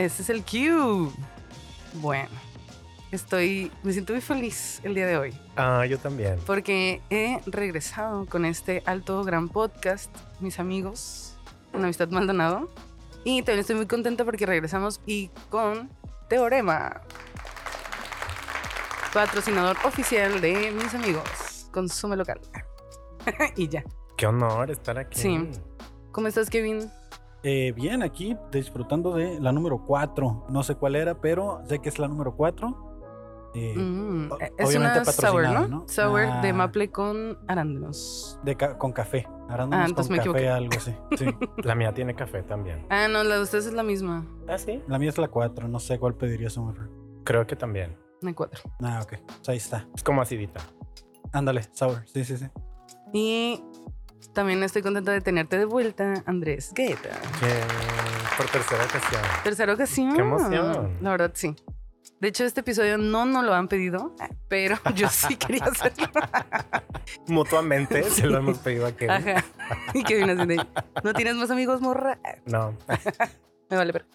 Este es el Q. Bueno, estoy, me siento muy feliz el día de hoy. Ah, yo también. Porque he regresado con este alto gran podcast, mis amigos, una amistad Maldonado. Y también estoy muy contenta porque regresamos y con Teorema, patrocinador oficial de mis amigos, consume local. y ya. Qué honor estar aquí. Sí. ¿Cómo estás, Kevin? Eh, bien, aquí disfrutando de la número 4. No sé cuál era, pero sé que es la número 4. Eh, mm, es una sour, ¿no? Sour de ah. maple con arándanos. De con café. Arándanos ah, con café, algo así. Sí. la mía tiene café también. Ah, no, la de ustedes es la misma. Ah, sí. La mía es la 4. No sé cuál pediría Summer. Creo que también. La 4. Ah, ok. Pues ahí está. Es como acidita. Ándale, sour. Sí, sí, sí. Y también estoy contenta de tenerte de vuelta, Andrés Guetta. Por tercera ocasión. Tercera ocasión. Qué emoción. La verdad, sí. De hecho, este episodio no nos lo han pedido, pero yo sí quería hacerlo. Mutuamente se lo hemos pedido a Kevin. Ajá. Y Kevin así de, ¿no tienes más amigos, morra? No. Me vale ver.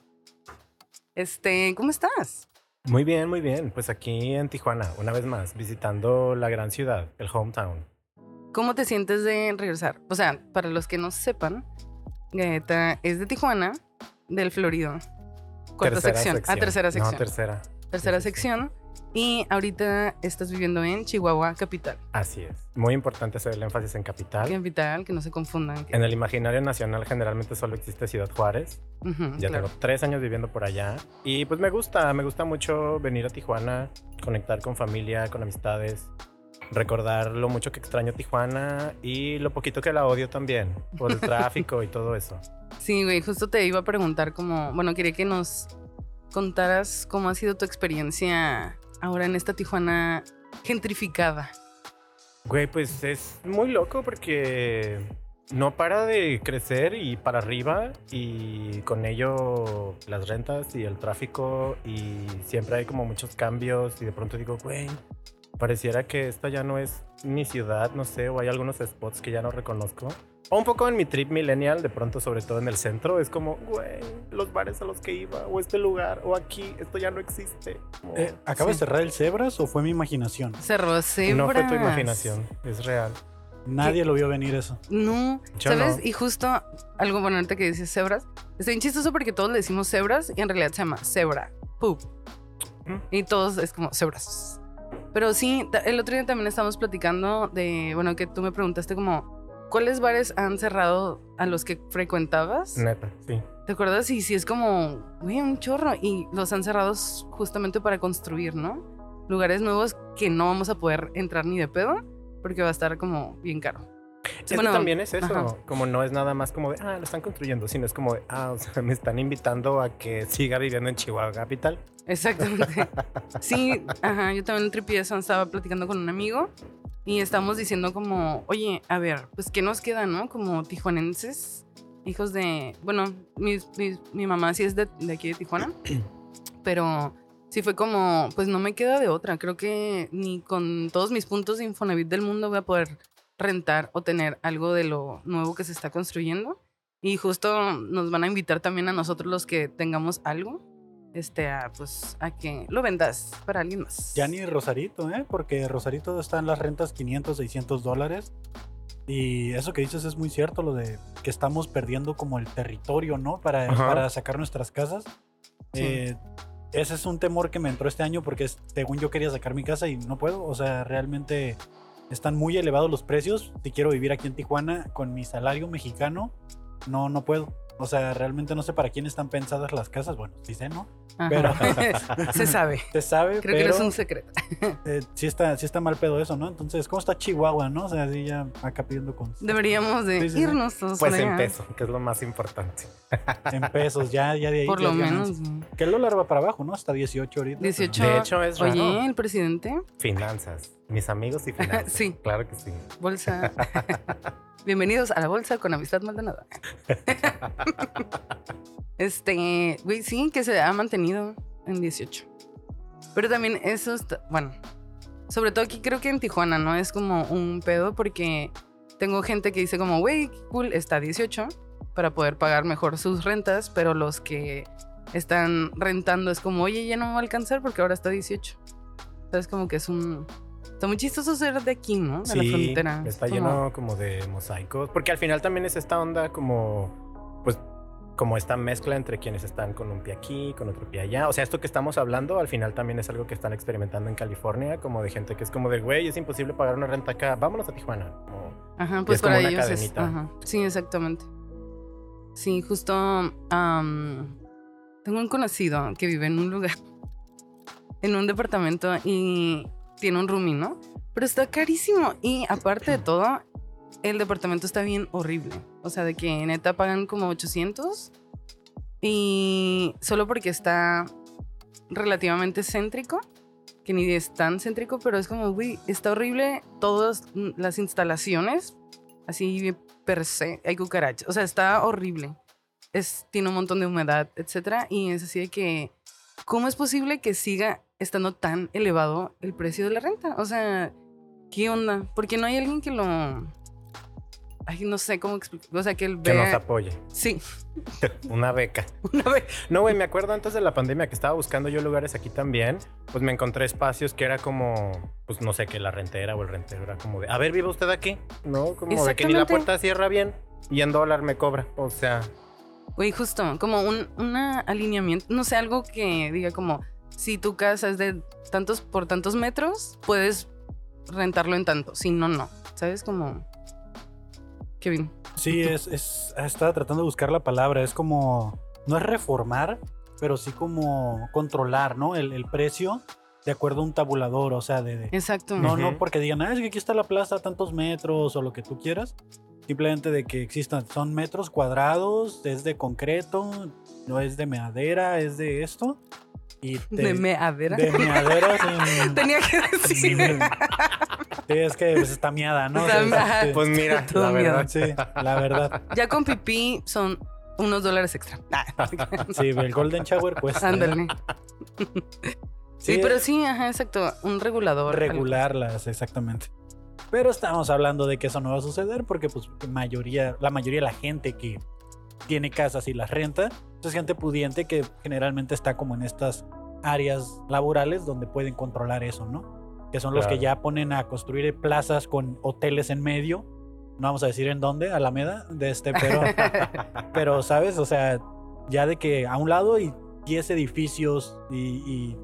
Este, ¿cómo estás? Muy bien, muy bien. Pues aquí en Tijuana, una vez más, visitando la gran ciudad, el hometown. ¿Cómo te sientes de regresar? O sea, para los que no sepan, Gaeta es de Tijuana, del Florido. Cuarta sección. Ah, tercera sección. No, tercera. Tercera sección. Y ahorita estás viviendo en Chihuahua, capital. Así es. Muy importante hacer el énfasis en capital. Capital, que no se confundan. En el imaginario nacional generalmente solo existe Ciudad Juárez. ya tengo tres años viviendo por allá. Y pues me gusta, me gusta mucho venir a Tijuana, conectar con familia, con amistades recordar lo mucho que extraño Tijuana y lo poquito que la odio también por el tráfico y todo eso. Sí, güey, justo te iba a preguntar como, bueno, quería que nos contaras cómo ha sido tu experiencia ahora en esta Tijuana gentrificada. Güey, pues es muy loco porque no para de crecer y para arriba y con ello las rentas y el tráfico y siempre hay como muchos cambios y de pronto digo, güey, pareciera que esta ya no es mi ciudad, no sé, o hay algunos spots que ya no reconozco. O un poco en mi trip millennial, de pronto, sobre todo en el centro, es como, güey, los bares a los que iba, o este lugar, o aquí, esto ya no existe. Eh, ¿Acaba de cerrar el Cebras o fue mi imaginación? Cerró Cebras. No fue tu imaginación, es real. Nadie lo vio venir eso. No, ¿sabes? Y justo algo bueno ahorita que dices cebras. Está bien chistoso porque todos le decimos cebras y en realidad se llama cebra, poop. Y todos es como cebras. Pero sí, el otro día también estábamos platicando de, bueno, que tú me preguntaste como, ¿cuáles bares han cerrado a los que frecuentabas? Neta, sí. ¿Te acuerdas? Y sí, es como, güey, un chorro. Y los han cerrado justamente para construir, ¿no? Lugares nuevos que no vamos a poder entrar ni de pedo, porque va a estar como bien caro. Bueno, también es eso, como no es nada más como de, ah, lo están construyendo, sino es como de, ah, o sea, me están invitando a que siga viviendo en Chihuahua Capital. Exactamente. sí, ajá, yo también en Tripieza estaba platicando con un amigo y estamos diciendo como, oye, a ver, pues ¿qué nos queda, no? Como tijuanenses, hijos de, bueno, mi, mi, mamá sí es de, de aquí de Tijuana, pero sí fue como, pues no me queda de otra. Creo que ni con todos mis puntos de Infonavit del mundo voy a poder rentar o tener algo de lo nuevo que se está construyendo. Y justo nos van a invitar también a nosotros los que tengamos algo, este, a, pues, a que lo vendas para alguien más. Ya ni Rosarito, ¿eh? Porque Rosarito está en las rentas 500, 600 dólares. Y eso que dices es muy cierto, lo de que estamos perdiendo como el territorio, ¿no? Para, para sacar nuestras casas. Eh, ese es un temor que me entró este año porque según yo quería sacar mi casa y no puedo. O sea, realmente están muy elevados los precios. Si quiero vivir aquí en Tijuana con mi salario mexicano, no, no puedo. O sea, realmente no sé para quién están pensadas las casas. Bueno, sí sé, ¿no? Pero se sabe. Se sabe. Creo que no es un secreto. eh, sí, está, sí está mal pedo eso, ¿no? Entonces, ¿cómo está Chihuahua, no? O sea, así ya acá pidiendo con. Deberíamos de irnos todos. Pues en pesos, que es lo más importante. en pesos, ya, ya de ahí. Por lo menos. Que el dólar va para abajo, ¿no? Hasta 18 ahorita. 18. De hecho, es raro. Oye, el presidente. Finanzas. Mis amigos y finanzas. sí. Claro que sí. Bolsa. Bienvenidos a la bolsa con Amistad Maldonada. este, güey, sí, que se ha mantenido en 18. Pero también eso está, bueno, sobre todo aquí creo que en Tijuana, ¿no? Es como un pedo porque tengo gente que dice como, güey, cool, está 18 para poder pagar mejor sus rentas, pero los que están rentando. Es como, oye, ya no me va a alcanzar porque ahora está 18. Entonces, como que es un. Está muy chistoso ser de aquí, ¿no? De la Sí, frontera. está Como- lleno como de mosaicos. Porque al final también es esta onda como, pues, como esta mezcla entre quienes están con un pie aquí, con otro pie allá. O sea, esto que estamos hablando al final también es algo que están experimentando en California, como de gente que es como de, güey, es imposible pagar una renta acá, vámonos a Tijuana. Como, Ajá, es pues para una ellos es. cadenita. Ajá. Sí, exactamente. Sí, justo. tengo un conocido que vive en un lugar, en un departamento y tiene un roomie, ¿no? Pero está carísimo. Y aparte de todo, el departamento está bien horrible. O sea, de que neta pagan como 800 y solo porque está relativamente céntrico, que ni es tan céntrico, pero es como, güey, está horrible todas las instalaciones, así per se, hay cucarachas, o sea, está horrible. Es, tiene un montón de humedad, etcétera, y es así de que, ¿cómo es posible que siga estando tan elevado el precio de la renta? O sea, ¿qué onda? Porque no hay alguien que lo... Ay, no sé cómo explicar. O sea, que él que nos vea... apoye. Sí, Una beca. una vez. No, güey, me acuerdo antes de la pandemia que estaba buscando yo lugares aquí también, pues me encontré espacios que era como, pues no sé, que la rentera o el rentero era como de, a ver, ¿vive usted aquí? No, como de que ni la puerta cierra bien y en dólar me cobra. O sea, Güey, justo, como un una alineamiento, no sé, algo que diga como, si tu casa es de tantos por tantos metros, puedes rentarlo en tanto, si no, no. ¿Sabes? Como... Kevin. Sí, es, es, estaba tratando de buscar la palabra, es como, no es reformar, pero sí como controlar, ¿no? El, el precio de acuerdo a un tabulador, o sea, de... de- Exacto. no, no porque digan, ah, es que aquí está la plaza a tantos metros o lo que tú quieras, simplemente de que existan, son metros cuadrados, es de concreto, no es de madera, es de esto. Y te- de meadera. de meadera. Tenía que decir. Sí, es que pues, está miada, ¿no? O sea, Está miada. sí. pues mira, la verdad. Sí, la verdad. ya con pipí son unos dólares extra. Ah, Sí, el Golden Shower. Ándale. Sí, Sí, pero sí, ajá, exacto. Un regulador. regularlas, exactamente. Pero estamos hablando de que eso no va a suceder porque pues mayoría, la mayoría de la gente que tiene casas y las renta, pues, es gente pudiente que generalmente está como en estas áreas laborales donde pueden controlar eso, ¿no? Que son los que ya ponen a construir plazas con hoteles en medio. No vamos a decir en dónde, Alameda, de este, pero, pero sabes, o sea, ya de que a un lado y 10 edificios y, y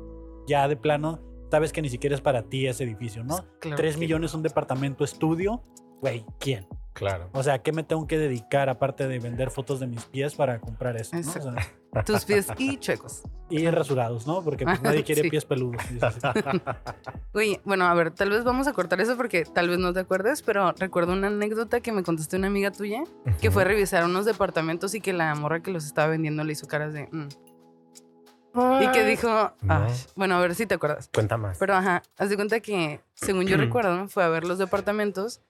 ya de plano, sabes que ni siquiera es para ti ese edificio, ¿no? Claro 3 que- millones un departamento estudio, güey, ¿quién? Claro. O sea, ¿qué me tengo que dedicar aparte de vender fotos de mis pies para comprar eso? ¿no? O sea, Tus pies y chuecos. y rasurados, ¿no? Porque pues, nadie quiere Sí. pies peludos. Oye, bueno, a ver, tal vez vamos a cortar eso porque tal vez no te acuerdes, pero recuerdo una anécdota que me contaste una amiga tuya que fue a revisar unos departamentos y que la morra que los estaba vendiendo le hizo caras de. "Mm". Y que dijo. Bueno, a ver si te acuerdas. Cuenta más. Pero ajá, haz de cuenta que, según yo recuerdo, fue a ver los departamentos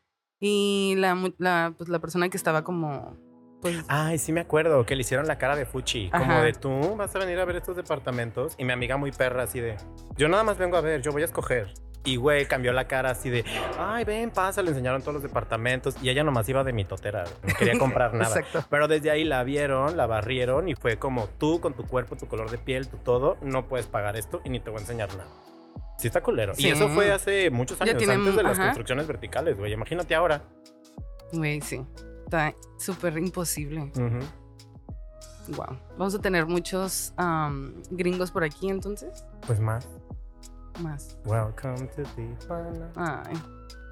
y la, la, pues, la persona que estaba como. Pues, Ay, sí me acuerdo que le hicieron la cara de Fuchi. Como de tú vas a venir a ver estos departamentos. Y mi amiga muy perra, así de yo nada más vengo a ver, yo voy a escoger. Y güey, cambió la cara así de ay, ven, pasa. Le enseñaron todos los departamentos. Y ella nomás iba de mi totera. No quería comprar nada. Exacto. Pero desde ahí la vieron, la barrieron y fue como tú con tu cuerpo, tu color de piel, tu todo, no puedes pagar esto y ni te voy a enseñar nada. Sí está culero. Sí. Y eso fue hace muchos Ya años, tiene- antes de las ajá. construcciones verticales, güey. Imagínate ahora. Güey, sí. Está súper imposible. Wow. Vamos a tener muchos gringos por aquí entonces. Pues más. Más. Welcome to Tijuana. Ay.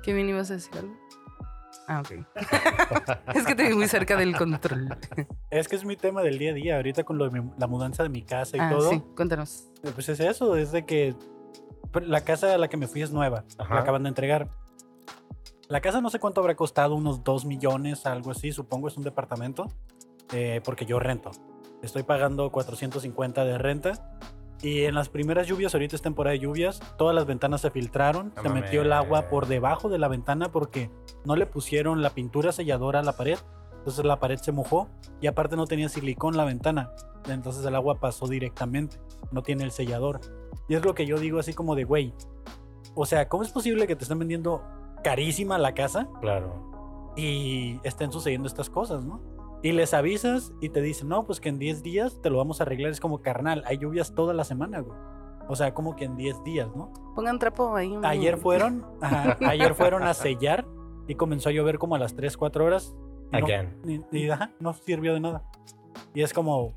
¿Qué bien ibas a decir algo? Ah, ok. es que te vi muy cerca del control. Es que es mi tema del día a día. Ahorita con lo de mi- la mudanza de mi casa y Ah, todo. sí, cuéntanos. Pues es eso, es de que la casa a la que me fui es nueva. Ajá. La acaban de entregar. La casa no sé cuánto habrá costado, unos 2 millones, algo así, supongo es un departamento, eh, porque yo rento. Estoy pagando 450 de renta. Y en las primeras lluvias, ahorita es temporada de lluvias, todas las ventanas se filtraron, No se metió el agua por debajo de la ventana porque no le pusieron la pintura selladora a la pared. Entonces la pared se mojó y aparte no tenía silicón la ventana. Entonces el agua pasó directamente, no tiene el sellador. Y es lo que yo digo así como de, güey, o sea, ¿cómo es posible que te estén vendiendo carísima la casa Claro. y estén sucediendo estas cosas, no? Y les avisas y te dicen, no, pues que en 10 días te lo vamos a arreglar. Es como carnal, hay lluvias toda la semana, güey. O sea, como que en 10 días, ¿no? Pongan trapo ahí. hombre. Ayer fueron, ajá, ayer fueron a sellar y comenzó a llover como a las 3, 4 horas. y no- Again. y, y, ajá, no sirvió de nada. Y es como,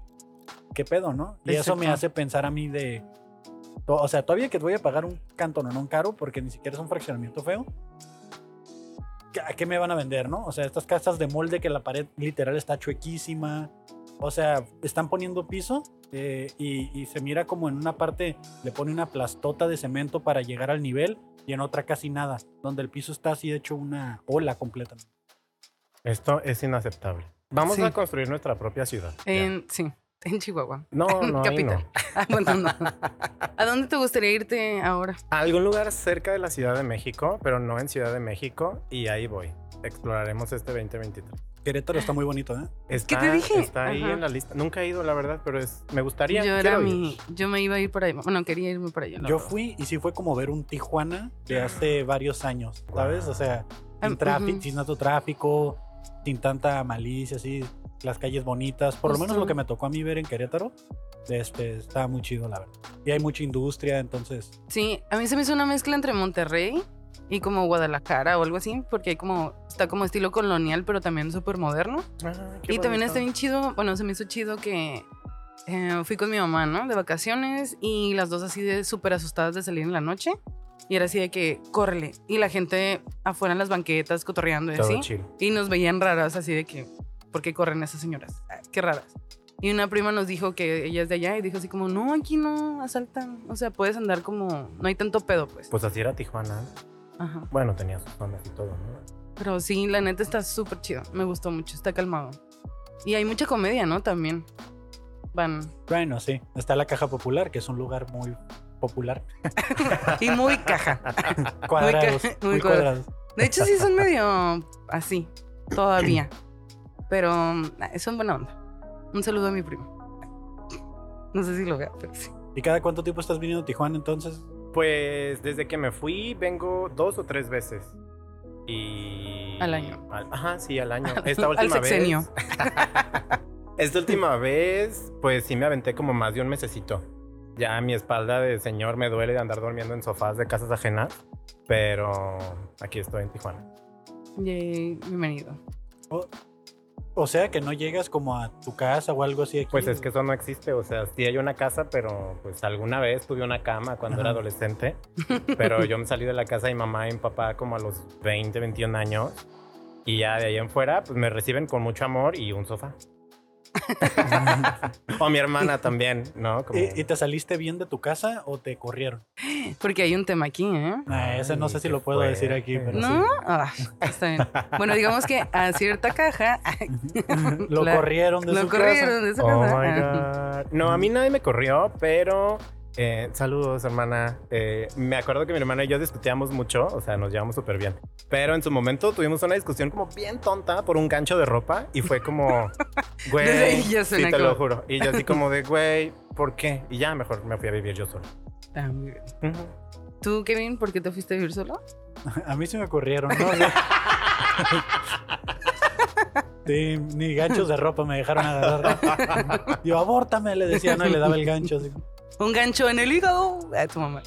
¿qué pedo, no? Y eso me hace pensar a mí de. O sea, todavía que voy a pagar un cantononón caro porque ni siquiera es un fraccionamiento feo. ¿qué- ¿A qué me van a vender, no? O sea, estas casas de molde que la pared literal está chuequísima. O sea, están poniendo piso eh, y, y se mira como en una parte le pone una plastota de cemento para llegar al nivel y en otra casi nada, donde el piso está así hecho una ola completa. Esto es inaceptable. Vamos Sí. a construir nuestra propia ciudad. sí, en Chihuahua. No, no, ahí Capital. no. Ah, bueno, no. ¿A dónde te gustaría irte ahora? A algún lugar cerca de la Ciudad de México, pero no en Ciudad de México, y ahí voy. Exploraremos este 2023. Querétaro está muy bonito, ¿eh? Está, te dije? Está ahí Ajá. en la lista. Nunca he ido, la verdad, pero es, me gustaría. Yo era mi. Yo me iba a ir por ahí. Bueno, quería irme por allá. Yo verdad. fui y sí fue como ver un Tijuana de hace varios años, ¿sabes? O sea, sin, tráfico, sin tanto tráfico, sin tanta malicia, así, las calles bonitas. Por lo menos lo que me tocó a mí ver en Querétaro, este, estaba muy chido, la verdad. Y hay mucha industria, entonces... Sí, a mí se me hizo una mezcla entre Monterrey y como Guadalajara o algo así, porque hay como. Está como estilo colonial, pero también súper moderno. Ah, Y también está bien chido, bueno, se me hizo chido que eh, fui con mi mamá, ¿no? De vacaciones y las dos así de súper asustadas de salir en la noche. Y era así de que, córrele. Y la gente afuera en las banquetas cotorreando y Todo así. chill. Y nos veían raras así de que, ¿por qué corren esas señoras? Ah, Qué raras. Y una prima nos dijo que ella es de allá y dijo así como, no, aquí no asaltan. O sea, puedes andar como, no hay tanto pedo, pues. Pues así era Tijuana. Ajá. Bueno, tenía sus zonas y todo, ¿no? Pero sí, la neta está súper chido. Me gustó mucho, está calmado. Y hay mucha comedia, ¿no? También. Van. Bueno, sí. Está la Caja Popular, que es un lugar muy popular. Y muy caja. Cuadrados, muy muy, cuadrados. cuadrados. De hecho, sí son medio así, todavía. Pero nah, son buena onda. Un saludo a mi primo. No sé si lo vea, pero sí. ¿Y cada cuánto tiempo estás viniendo a Tijuana entonces? Pues desde que me fui, vengo dos o tres veces. Y. Al año. al- ajá, sí, al año. Esta Al última sexenio. vez. Esta última vez, pues sí me aventé como más de un mesecito. Ya mi espalda de señor me duele de andar durmiendo en sofás de casas ajenas. Pero aquí estoy en Tijuana. Yay, bienvenido. O, o sea, que no llegas como a tu casa o algo así aquí. Pues es que eso no existe, o sea, sí hay una casa, pero pues alguna vez tuve una cama cuando era adolescente, pero yo me salí de la casa de mi mamá y mi papá como a los 20, 21 años y ya de ahí en fuera pues me reciben con mucho amor y un sofá. o mi hermana también, ¿no? Como- ¿Y, y te saliste bien de tu casa o te corrieron? Porque hay un tema aquí, ¿eh? Ah, ese no sé si lo puedo decir aquí, pero ¿No? sí. Ah, está bien. Bueno, digamos que a cierta caja Lo La- corrieron de lo su corrieron de Oh casa. my. God. No, a mí nadie me corrió, pero eh, saludos, hermana. Eh, me acuerdo que mi hermana y yo discutíamos mucho, o sea, nos llevamos súper bien. Pero en su momento tuvimos una discusión como bien tonta por un gancho de ropa y fue como, güey, sí, te lo juro. Y yo así como de, güey, ¿por qué? Y ya mejor me fui a vivir yo solo. Ah, muy bien. Ujú. ¿Tú, Kevin, por qué te fuiste a vivir solo? A mí sí me corrieron, ¿no? Sí, ni ganchos de ropa me dejaron agarrar. Yo, abórtame, le decía, no, y le daba el gancho. así. Un gancho en el hígado. A tu mamá.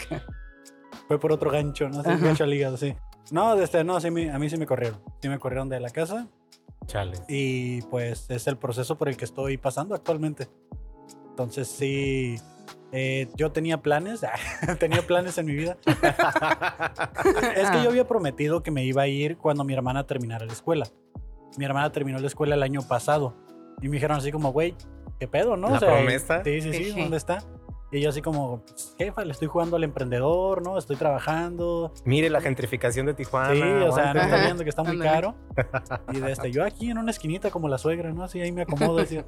Fue por otro gancho, ¿no? Sí, Ajá. gancho al hígado, sí. No, desde, no, sí, me- a mí sí me corrieron. Sí me corrieron de la casa Chale. y pues es el proceso por el que estoy pasando actualmente. Entonces sí, eh, yo tenía planes, tenía planes en mi vida. Es que yo había prometido que me iba a ir cuando mi hermana terminara la escuela. Mi hermana terminó la escuela el año pasado y me dijeron así como, güey, ¿qué pedo, no? ¿La promesa? Sí, sí, sí. ¿dónde está? Y yo así como, "Pues, jefa, le estoy jugando al emprendedor, ¿no? Estoy trabajando. Mire la gentrificación de Tijuana. Sí, o sea, no está viendo que está muy caro. Y desde yo aquí en una esquinita como la suegra, ¿no? Así ahí me acomodo. así.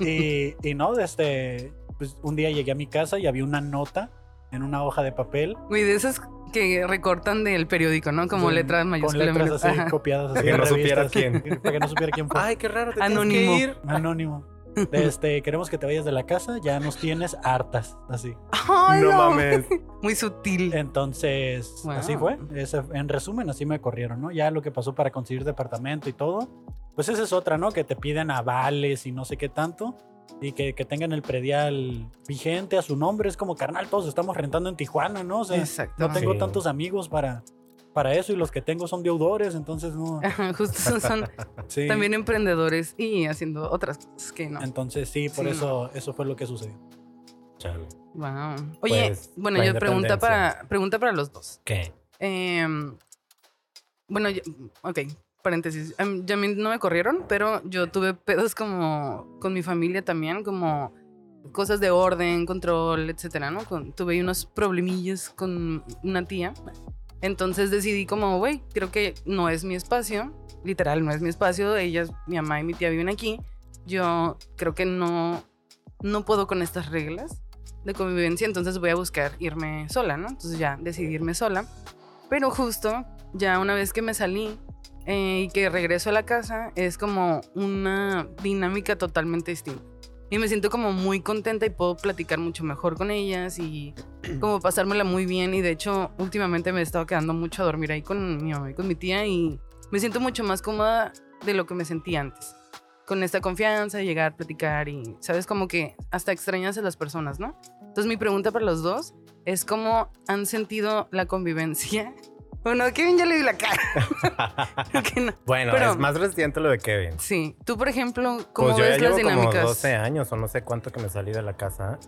Y, y no, desde pues, un día llegué a mi casa y había una nota en una hoja de papel. Güey, de esas que recortan del periódico, ¿no? Como con- letras Con mayúsculas. letras así Ajá. copiadas. Así Para que no supiera revistas, quién. Para que no supiera quién fue. Ay, qué raro, te Anónimo. tienes que ir. Anónimo. Este, queremos que te vayas de la casa, ya nos tienes hartas, así. ¡Ay, No no! mames. Muy sutil. Entonces, Wow. así fue. Ese- en resumen, así me corrieron, ¿no? Ya lo que pasó para conseguir departamento y todo, pues esa es otra, ¿no? Que te piden avales y no sé qué tanto. Y que, que tengan el predial vigente a su nombre. Es como, carnal, todos estamos rentando en Tijuana, ¿no? O sea, no tengo Sí. tantos amigos para, para eso y los que tengo son deudores, entonces no. Justo son Sí. también emprendedores y haciendo otras cosas que no. Entonces sí, por Sí, eso, eso fue lo que sucedió. Chale. Wow. Oye, Pues, bueno, yo pregunta para, pregunta para los dos. ¿Qué? Em, bueno, yo- ok, paréntesis. Em, ya a mí no me corrieron, pero yo tuve pedos como con mi familia también, como cosas de orden, control, etcétera, ¿no? Con- tuve ahí unos problemillas con una tía. Entonces decidí como, güey, creo que no es mi espacio, literal, no es mi espacio. Ellas, mi mamá y mi tía viven aquí. Yo creo que no, no puedo con estas reglas de convivencia, entonces voy a buscar irme sola, ¿no? Entonces ya decidí irme sola. Pero justo, ya una vez que me salí eh, y que regreso a la casa, es como una dinámica totalmente distinta. Y me siento como muy contenta y puedo platicar mucho mejor con ellas y como pasármela muy bien. Y de hecho, últimamente me he estado quedando mucho a dormir ahí con mi mamá y con mi tía y me siento mucho más cómoda de lo que me sentía antes. Con esta confianza, de llegar, platicar y, ¿sabes? Como que hasta extrañas a las personas, ¿no? Entonces mi pregunta para los dos es cómo han sentido la convivencia. Bueno, a Kevin ya le di la cara. No. Bueno, Pero- es más reciente lo de Kevin. Sí, tú por ejemplo, ¿cómo Pues yo ya ves las llevo como dinámicas? 12 años o no sé cuánto que me salí de la casa.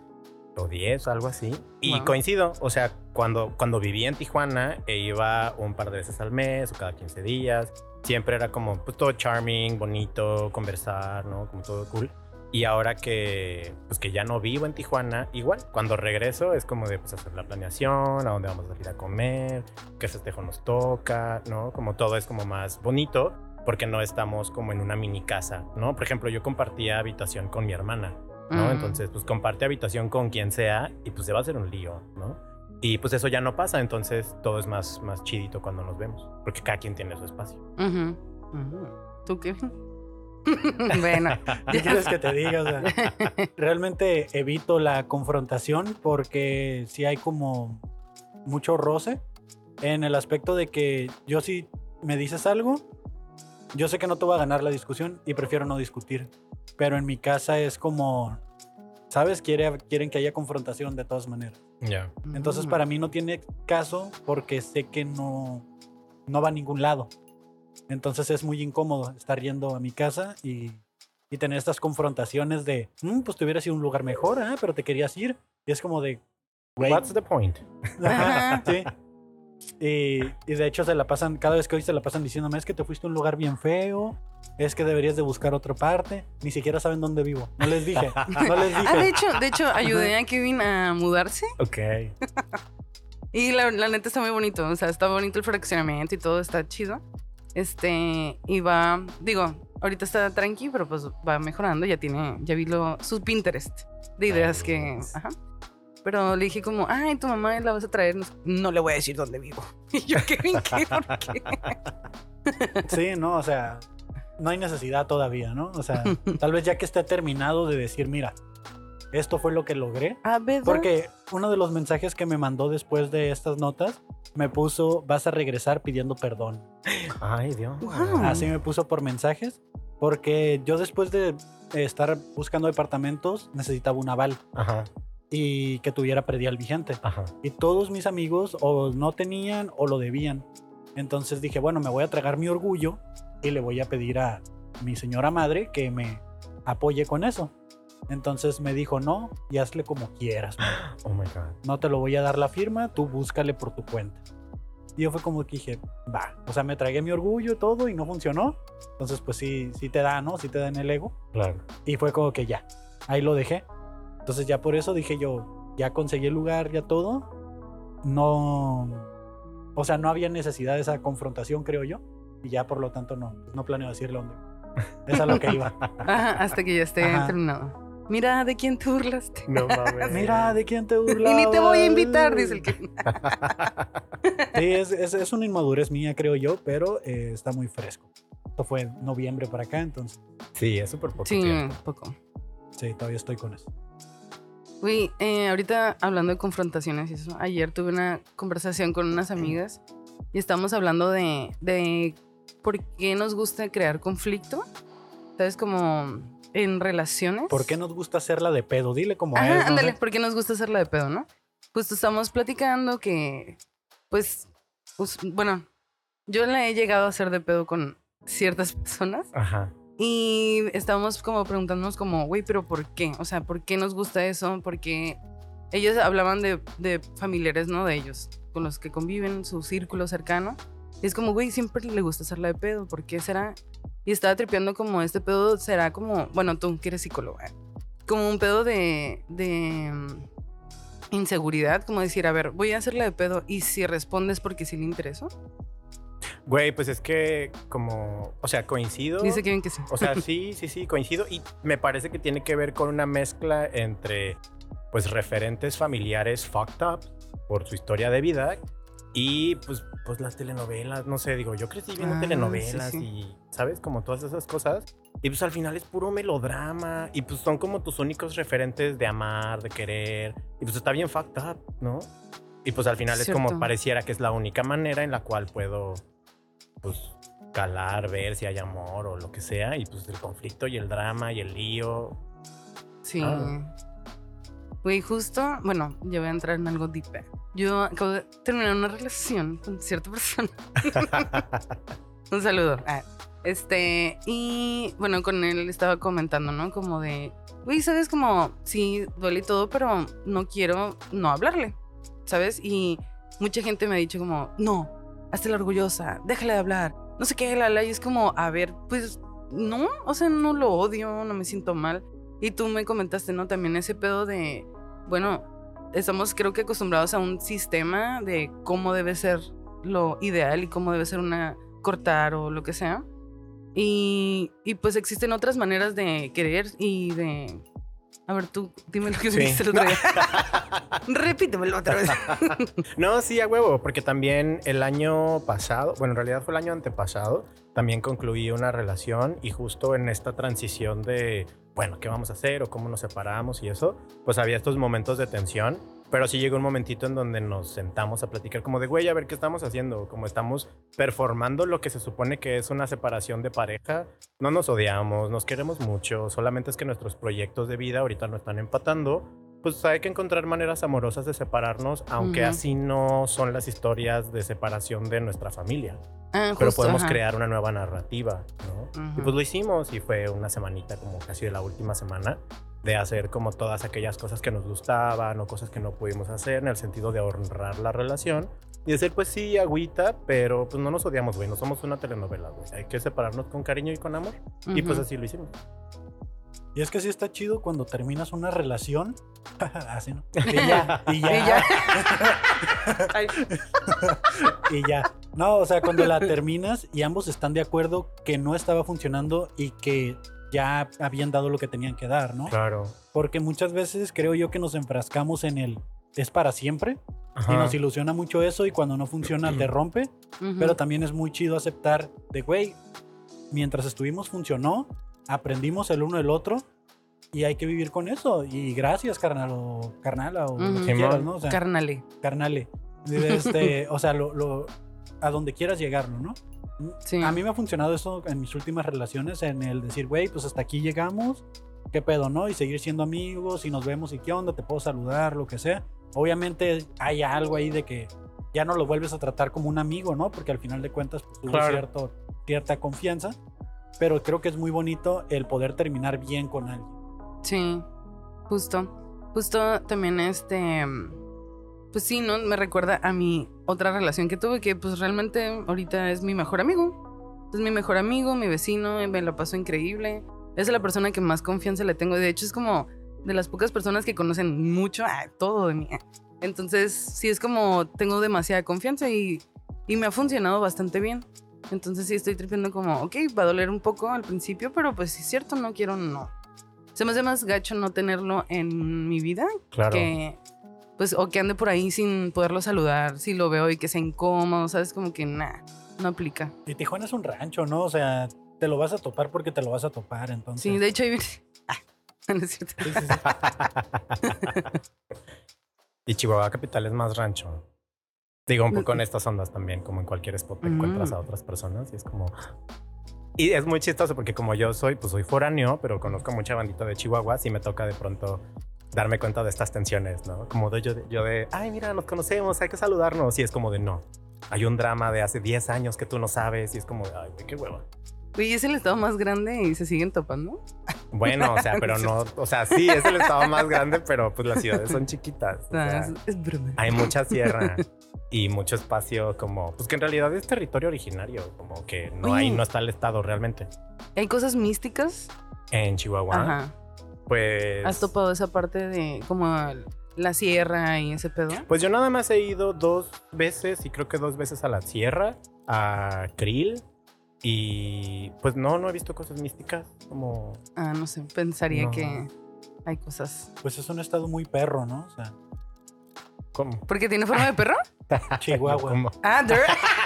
O 10, algo así. Y Wow. coincido, o sea, cuando, cuando vivía en Tijuana e iba un par de veces al mes o cada 15 días, siempre era como pues, todo charming, bonito, conversar, ¿no? Como todo cool. Y ahora que, pues, que ya no vivo en Tijuana, igual, cuando regreso es como de pues, hacer la planeación, a dónde vamos a salir a comer, qué festejo nos toca, ¿no? Como todo es como más bonito porque no estamos como en una mini casa, ¿no? Por ejemplo, yo compartía habitación con mi hermana, ¿no? Mm. Entonces, pues comparte habitación con quien sea y pues se va a hacer un lío, ¿no? Y pues eso ya no pasa, entonces todo es más, más chidito cuando nos vemos, porque cada quien tiene su espacio. Ujú, ujú. ¿Tú qué? bueno, ¿Qué quieres que te diga? O sea, realmente evito la confrontación porque sí hay como mucho roce en el aspecto de que yo si me dices algo, yo sé que no te voy a ganar la discusión y prefiero no discutir. Pero en mi casa es como, ¿sabes? Quiere, quieren que haya confrontación de todas maneras. Ya. Entonces para mí no tiene caso porque sé que no, no va a ningún lado. Entonces es muy incómodo estar yendo a mi casa y, y tener estas confrontaciones de, "Mm, pues te hubiera sido un lugar mejor, ¿ah? pero te querías ir. Y es como de. What's the point? Sí. Y, y de hecho se la pasan, cada vez que hoy se la pasan diciéndome, es que te fuiste a un lugar bien feo, es que deberías de buscar otra parte, ni siquiera saben dónde vivo. No les dije, no les Ah, de dije. hecho, de hecho, ayudé a Kevin a mudarse Ok. y la, la neta está muy bonito. O sea, está bonito el fraccionamiento y todo está chido. Este, y va, digo, ahorita está tranqui, pero pues va mejorando. Ya tiene, ya vi lo, su Pinterest de ideas que, ajá. Pero le dije como, ay, tu mamá la vas a traer. No le voy a decir dónde vivo. Y yo, Kevin, ¿qué? ¿Por qué? Sí, no, o sea, no hay necesidad todavía, ¿no? O sea, tal vez ya que esté terminado de decir, mira, esto fue lo que logré. Ah, ¿verdad? Porque uno de los mensajes que me mandó después de estas notas me puso, vas a regresar pidiendo perdón. Ay, Dios. Wow. Así me puso por mensajes. Porque yo después de estar buscando departamentos necesitaba un aval Ajá, y que tuviera predial vigente. ajá. Y todos mis amigos o no tenían o lo debían. Entonces dije, bueno, me voy a tragar mi orgullo y le voy a pedir a mi señora madre que me apoye con eso. Entonces me dijo, no, y hazle como quieras. Oh my God. No te lo voy a dar la firma, tú búscale por tu cuenta. Y yo fue como que dije, va. O sea, me tragué mi orgullo y todo y no funcionó. Entonces, pues sí, sí te da, ¿no? Sí te da en el ego. Claro. Y fue como que ya, ahí lo dejé. Entonces ya por eso dije yo, ya conseguí el lugar, ya todo. No, o sea, no había necesidad de esa confrontación, creo yo. Y ya por lo tanto no, no planeo decirle dónde. Es a lo que iba. Ajá, hasta que ya esté Ajá. terminado. Mira, ¿de quién te burlaste? No mames. Mira, ¿de quién te burlabas? Y ni te voy a invitar, dice el que. Sí, es, es, es una inmadurez mía, creo yo, pero eh, está muy fresco. Esto fue en noviembre para acá, entonces Sí, es súper poco Sí, tiempo. poco. sí, todavía estoy con eso. Uy, eh, ahorita hablando de confrontaciones y eso, ayer tuve una conversación con unas amigas y estamos hablando de, de por qué nos gusta crear conflicto. ¿Sabes? Como en relaciones. ¿Por qué nos gusta hacerla de pedo? Dile como Ajá, es. ándale. ¿por qué nos gusta hacerla de pedo, no? Justo estamos platicando que, pues, pues, bueno, yo la he llegado a hacer de pedo con ciertas personas Ajá. y estábamos como preguntándonos como, güey, pero ¿por qué? O sea, ¿por qué nos gusta eso? Porque ellos hablaban de, de familiares, ¿no? De ellos, con los que conviven, su círculo cercano. Y es como, güey, siempre le gusta hacerla de pedo, ¿por qué será? Y estaba tripeando como este pedo será como, bueno, tú que eres psicóloga, como un pedo de, de mm, inseguridad, como decir, a ver, voy a hacerla de pedo y si respondes porque sí le interesó. Güey, pues es que como, o sea, coincido. Dice Kevin que sí. O sea, sí, sí, sí, coincido. Y me parece que tiene que ver con una mezcla entre, pues, referentes familiares fucked up por su historia de vida y, pues, pues las telenovelas. No sé, digo, yo crecí viendo Ah, telenovelas sí, sí. y, ¿sabes? Como todas esas cosas. Y, pues, al final es puro melodrama. Y, pues, son como tus únicos referentes de amar, de querer. Y, pues, está bien fucked up, ¿no? Y, pues, al final es como pareciera que es la única manera en la cual puedo, pues, calar, ver si hay amor o lo que sea. Y pues el conflicto y el drama y el lío. Sí. Ah. Güey, justo, bueno, yo voy a entrar en algo deep. Yo acabo de terminar una relación con cierta persona. Un saludo. Ah, este, y bueno, con él estaba comentando, ¿no? Como de, güey, ¿sabes? Como, sí, duele y todo, pero no quiero no hablarle, ¿sabes? Y mucha gente me ha dicho como, no, hazte la orgullosa, déjale de hablar, no sé qué, la, la, y es como, a ver, pues, no, o sea, no lo odio, no me siento mal. Y tú me comentaste, ¿no? También ese pedo de, bueno, estamos creo que acostumbrados a un sistema de cómo debe ser lo ideal y cómo debe ser una cortar o lo que sea. Y, y pues existen otras maneras de querer y de... A ver, tú, dime lo que Sí. dijiste el otro día. Repítemelo otra vez. No, sí, a huevo, porque también el año pasado, bueno, en realidad fue el año antepasado, también concluí una relación y justo en esta transición de, bueno, ¿qué vamos a hacer o cómo nos separamos y eso? Pues había estos momentos de tensión, pero sí llegó un momentito en donde nos sentamos a platicar como de, güey, a ver qué estamos haciendo, como estamos performando lo que se supone que es una separación de pareja, no nos odiamos, nos queremos mucho, solamente es que nuestros proyectos de vida ahorita no están empatando pues hay que encontrar maneras amorosas de separarnos, aunque Ujú. así no son las historias de separación de nuestra familia. Ah, Pero justo, podemos ajá. crear una nueva narrativa, ¿no? Y Ujú. pues lo hicimos y fue una semanita, como casi de la última semana, de hacer como todas aquellas cosas que nos gustaban o cosas que no pudimos hacer en el sentido de honrar la relación y decir, pues sí, agüita, pero pues no nos odiamos, güey, no somos una telenovela, güey. Hay que separarnos con cariño y con amor. Y pues así lo hicimos. Y es que sí está chido cuando terminas una relación. Así, ¿no? Y ya, y ya. Y ya. Ay, y ya. No, o sea, cuando la terminas y ambos están de acuerdo que no estaba funcionando y que ya habían dado lo que tenían que dar, ¿no? Claro. Porque muchas veces creo yo que nos enfrascamos en el es para siempre y nos ilusiona mucho eso y cuando no funciona te rompe, pero también es muy chido aceptar de, güey, mientras estuvimos funcionó, aprendimos el uno del otro y hay que vivir con eso. Y gracias, carnal o carnala o lo que quieras. ¿no? O sea, Carnale. carnale. Este, o sea, lo, lo- a donde quieras llegarlo, ¿no? Sí. A mí me ha funcionado eso en mis últimas relaciones, en el decir, güey, pues hasta aquí llegamos, qué pedo, ¿no? Y seguir siendo amigos y nos vemos y qué onda, te puedo saludar, lo que sea. Obviamente hay algo ahí de que ya no lo vuelves a tratar como un amigo, ¿no? Porque al final de cuentas pues, hubo Claro. cierto, cierta confianza, pero creo que es muy bonito el poder terminar bien con alguien. Sí, justo. Justo también este. Pues sí, ¿no? Me recuerda a mi otra relación que tuve, que pues realmente ahorita es mi mejor amigo. Es mi mejor amigo, mi vecino, me la pasó increíble. Es la persona que más confianza le tengo. De hecho, es como de las pocas personas que conocen mucho, ah, todo de mí. Entonces, sí, es como tengo demasiada confianza y, y me ha funcionado bastante bien. Entonces, sí, estoy tripiendo como, ok, va a doler un poco al principio, pero pues sí es cierto, no quiero, no. Se me hace más gacho no tenerlo en mi vida Claro. que, pues, o que ande por ahí sin poderlo saludar, si lo veo y que sea incómodo, ¿sabes? Como que, nah, no aplica. Y Tijuana es un rancho, ¿no? O sea, te lo vas a topar porque te lo vas a topar, entonces. Sí, de hecho, ahí viene. Ah, no es cierto. Sí, sí, sí. y Chihuahua Capital es más rancho. Digo, un poco en estas ondas también, como en cualquier spot te encuentras a Mm. otras personas y es como... Y es muy chistoso porque como yo soy, pues soy foráneo, pero conozco mucha bandita de Chihuahua y me toca de pronto darme cuenta de estas tensiones, ¿no? Como de yo, de yo de, ay, mira, nos conocemos, hay que saludarnos. Y es como de, no, hay un drama de hace 10 años que tú no sabes y es como, de, ay, qué hueva. Oye, es el estado más grande y se siguen topando. Bueno, o sea, pero no, o sea, sí, es el estado más grande, pero pues las ciudades son chiquitas. o Ah, sea, es, es broma. hay mucha sierra y mucho espacio como, pues que en realidad es territorio originario, como que no Oye. ahí no está el estado realmente. Hay cosas místicas. En Chihuahua, Ajá. pues... ¿Has topado esa parte de como la sierra y ese pedo? Pues yo nada más he ido dos veces y creo que dos veces a la sierra, a Krill y pues no, no he visto cosas místicas como... Ah, no sé. Pensaría No. que hay cosas. Pues es un estado muy perro, ¿no? O sea, ¿Cómo? ¿Porque tiene forma de perro? Chihuahua. ¿Cómo? Ah.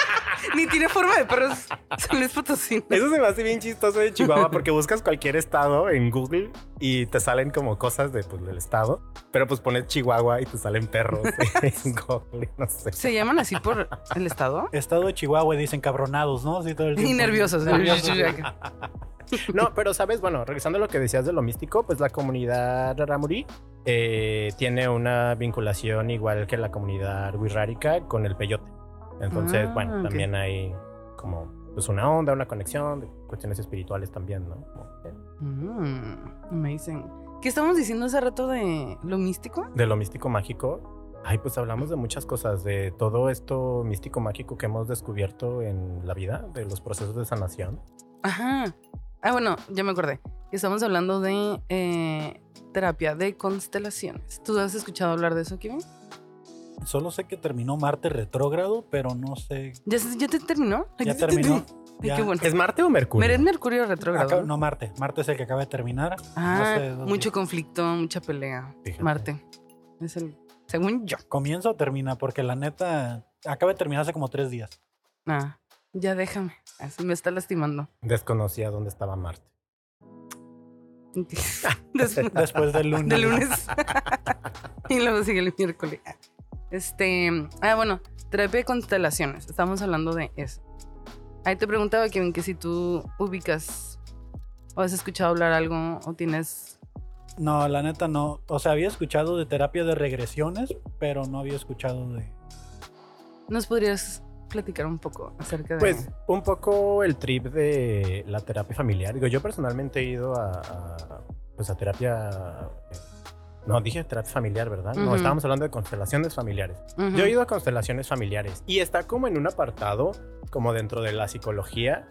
Ni tiene forma de perro. es- Son Luis Potosí. Eso se me hace bien chistoso de Chihuahua porque buscas cualquier estado en Google y te salen como cosas de, pues, del estado, pero pues pones Chihuahua y te salen perros en Google, no sé. ¿Se llaman así por el estado? Estado de Chihuahua y dicen cabronados, ¿no? Así todo el Y tiempo. nerviosos. Nerviosos. No, pero sabes, bueno, regresando a lo que decías de lo místico, pues la comunidad Raramuri eh, tiene una vinculación igual que la comunidad Wixárika con el peyote. Entonces, Ah, bueno, también hay como pues una onda, una conexión de cuestiones espirituales también, ¿no? Mm, amazing. ¿Qué estamos diciendo hace rato de lo místico? De lo místico mágico. Ay, pues hablamos de muchas cosas, de todo esto místico mágico que hemos descubierto en la vida, de los procesos de sanación. Ajá. Ah, bueno, ya me acordé. Estamos hablando de eh, terapia de constelaciones. ¿Tú has escuchado hablar de eso, Kevin? Solo sé que terminó Marte retrógrado, pero no sé. ¿Ya, ya te terminó? Ya terminó. Ay, ya. qué bueno. ¿Es Marte o Mercurio? Mer- es Mercurio retrógrado. ¿no? Marte. Marte es el que acaba de terminar. Ah, mucho días. conflicto, mucha pelea. Fíjate. Marte. Es el. Según yo. ¿Comienza o termina? Porque la neta acaba de terminar hace como tres días. Ah, ya déjame. Así me está lastimando. Desconocía dónde estaba Marte. Des- Después del lunes. de lunes. y luego sigue el miércoles. Este. Ah, bueno, terapia de constelaciones. Estamos hablando de eso. Ahí te preguntaba, Kevin, que si tú ubicas o has escuchado hablar algo o tienes. No, la neta no. O sea, había escuchado de terapia de regresiones, pero no había escuchado de. ¿Nos podrías platicar un poco acerca de. Pues un poco el trip de la terapia familiar. Digo, yo personalmente he ido a, a, pues a terapia... No, dije terapia familiar, ¿verdad? No, estábamos hablando de constelaciones familiares. Yo he ido a constelaciones familiares y está como en un apartado, como dentro de la psicología,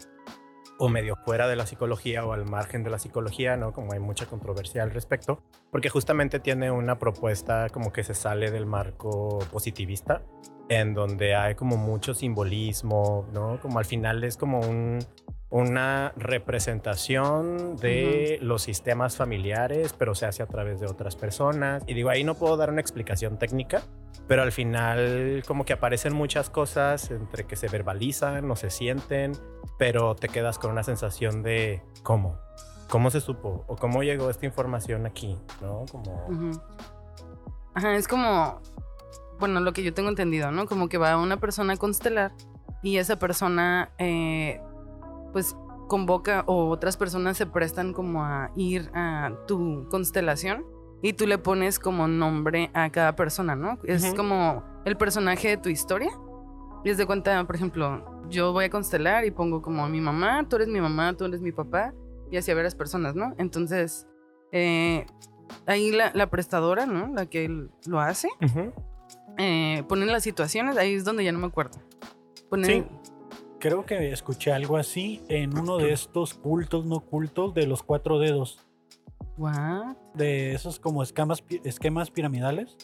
o medio fuera de la psicología o al margen de la psicología, ¿no? Como hay mucha controversia al respecto, porque justamente tiene una propuesta como que se sale del marco positivista, en donde hay como mucho simbolismo, ¿no? Como al final es como un, una representación de los sistemas familiares, pero se hace a través de otras personas. Y digo, ahí no puedo dar una explicación técnica, pero al final como que aparecen muchas cosas entre que se verbalizan o se sienten, pero te quedas con una sensación de cómo, cómo se supo o cómo llegó esta información aquí, ¿no? Como... Ajá, es como, bueno, lo que yo tengo entendido, ¿no? Como que va una persona a constelar y esa persona, eh, pues, convoca o otras personas se prestan como a ir a tu constelación y tú le pones como nombre a cada persona, ¿no? Es como el personaje de tu historia. Y es de cuenta, por ejemplo, yo voy a constelar y pongo como a mi mamá, tú eres mi mamá, tú eres mi papá, y así a varias personas, ¿no? Entonces, eh, ahí la, la prestadora, ¿no? La que lo hace, Ujú. eh, pone las situaciones, ahí es donde ya no me acuerdo. Sí. Creo que escuché algo así en uno de estos cultos no cultos de los cuatro dedos. ¿What? De esos como escamas, esquemas piramidales.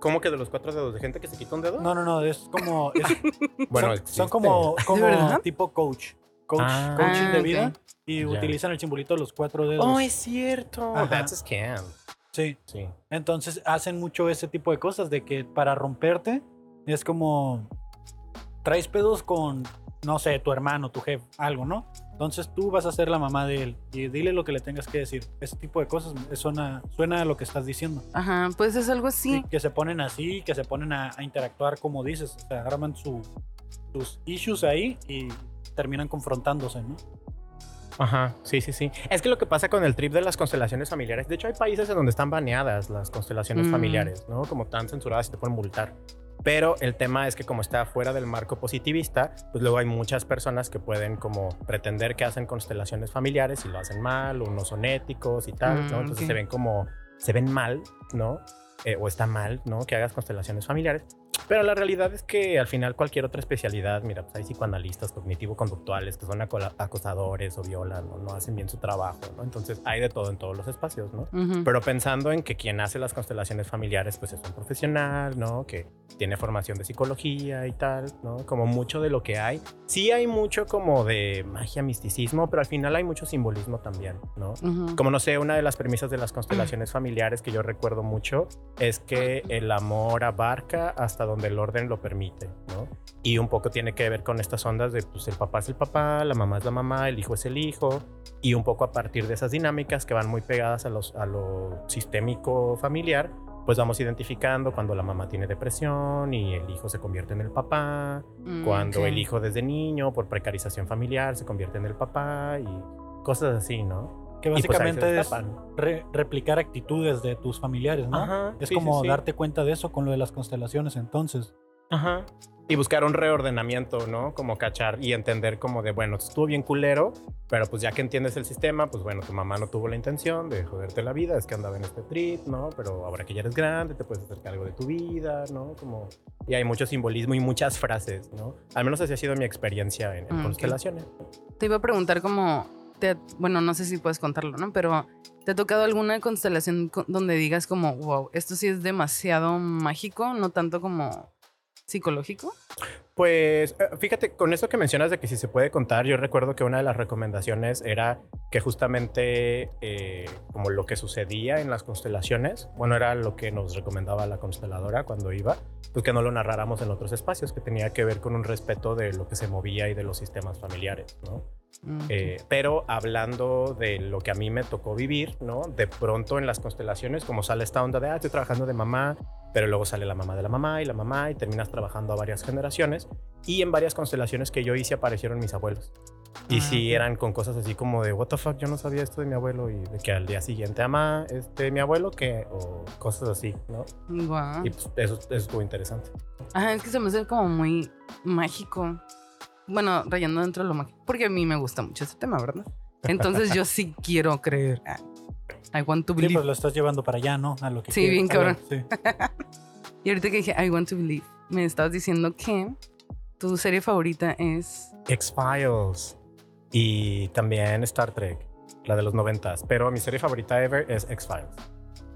¿Cómo que de los cuatro dedos de gente que se quita un dedo? No, no, no. Es como. es- Bueno, son, son como, como tipo coach. Coach, Ah. coaching Ah, de vida. Y utilizan el simbolito de los cuatro dedos. Oh, es cierto. Ajá. That's a scam. Sí. Sí. Entonces hacen mucho ese tipo de cosas de que para romperte es como traes pedos con, no sé, tu hermano, tu jefe, algo, ¿no? Entonces tú vas a ser la mamá de él y dile lo que le tengas que decir. Ese tipo de cosas suena, suena a lo que estás diciendo. Ajá, pues es algo así. Sí, que se ponen así, que se ponen a, a interactuar como dices. O sea, arman su, sus issues ahí y terminan confrontándose, ¿no? Ajá, sí, sí, sí. Es que lo que pasa con el trip de las constelaciones familiares, de hecho hay países en donde están baneadas las constelaciones Mm. familiares, ¿no? Como tan censuradas y te pueden multar. Pero el tema es que como está fuera del marco positivista, pues luego hay muchas personas que pueden como pretender que hacen constelaciones familiares y lo hacen mal, o no son éticos y tal, Mm, ¿no? Entonces ok. se ven como, se ven mal, ¿no? Eh, o está mal, ¿no? Que hagas constelaciones familiares. Pero la realidad es que al final cualquier otra especialidad, mira, pues hay psicoanalistas cognitivo-conductuales que son aco- acosadores o violan o no hacen bien su trabajo, ¿no? Entonces hay de todo en todos los espacios, ¿no? Ujú. Pero pensando en que quien hace las constelaciones familiares pues es un profesional, ¿no? Que tiene formación de psicología y tal, ¿no? Como mucho de lo que hay. Sí hay mucho como de magia, misticismo, pero al final hay mucho simbolismo también, ¿no? Ujú. Como no sé, una de las premisas de las constelaciones familiares que yo recuerdo mucho es que el amor abarca hasta donde el orden lo permite, ¿no? Y un poco tiene que ver con estas ondas de, pues el papá es el papá, la mamá es la mamá, el hijo es el hijo, y un poco a partir de esas dinámicas que van muy pegadas a, los, a lo sistémico familiar, pues vamos identificando cuando la mamá tiene depresión y el hijo se convierte en el papá, Mm, cuando el hijo desde niño por precarización familiar se convierte en el papá y cosas así, ¿no? Que pues, básicamente es re- replicar actitudes de tus familiares, ¿no? Ajá, Es sí, como sí, sí. darte cuenta de eso con lo de las constelaciones entonces. Ajá. Y buscar un reordenamiento, ¿no? Como cachar y entender como de, bueno, estuvo bien culero, pero pues ya que entiendes el sistema, pues bueno, tu mamá no tuvo la intención de joderte la vida, es que andaba en este trip, ¿no? Pero ahora que ya eres grande, te puedes hacer cargo de tu vida, ¿no? Como... Y hay mucho simbolismo y muchas frases, ¿no? Al menos así ha sido mi experiencia en, en Mm, constelaciones. Te iba a preguntar como, bueno, no sé si puedes contarlo, ¿no? Pero ¿te ha tocado alguna constelación co- donde digas como, wow, esto sí es demasiado mágico, no tanto como psicológico? Pues eh, fíjate, con eso que mencionas de que si se puede contar, yo recuerdo que una de las recomendaciones era que justamente eh, como lo que sucedía en las constelaciones, bueno, era lo que nos recomendaba la consteladora cuando iba, pues que no lo narráramos en otros espacios, que tenía que ver con un respeto de lo que se movía y de los sistemas familiares, ¿no? Eh, pero hablando de lo que a mí me tocó vivir, ¿no? De pronto en las constelaciones, como sale esta onda de, ah, estoy trabajando de mamá, pero luego sale la mamá de la mamá y la mamá y terminas trabajando a varias generaciones. Y en varias constelaciones que yo hice aparecieron mis abuelos. Y Ah, sí, eran con cosas así como de, what the fuck, yo no sabía esto de mi abuelo y de que al día siguiente, ama, este, mi abuelo, que, o cosas así, ¿no? guau. Y pues eso, eso estuvo interesante. Ajá, es que se me hace como muy mágico. Bueno, rayando dentro de lo mágico. Porque a mí me gusta mucho ese tema, ¿verdad? Entonces yo sí quiero creer. I want to Sí, believe. pues lo estás llevando para allá, ¿no? A lo que Sí, quieres. bien cabrón. sí. Y ahorita que dije I want to believe, me estabas diciendo que tu serie favorita es. X-Files y también Star Trek, la de los noventas. Pero mi serie favorita ever es X-Files,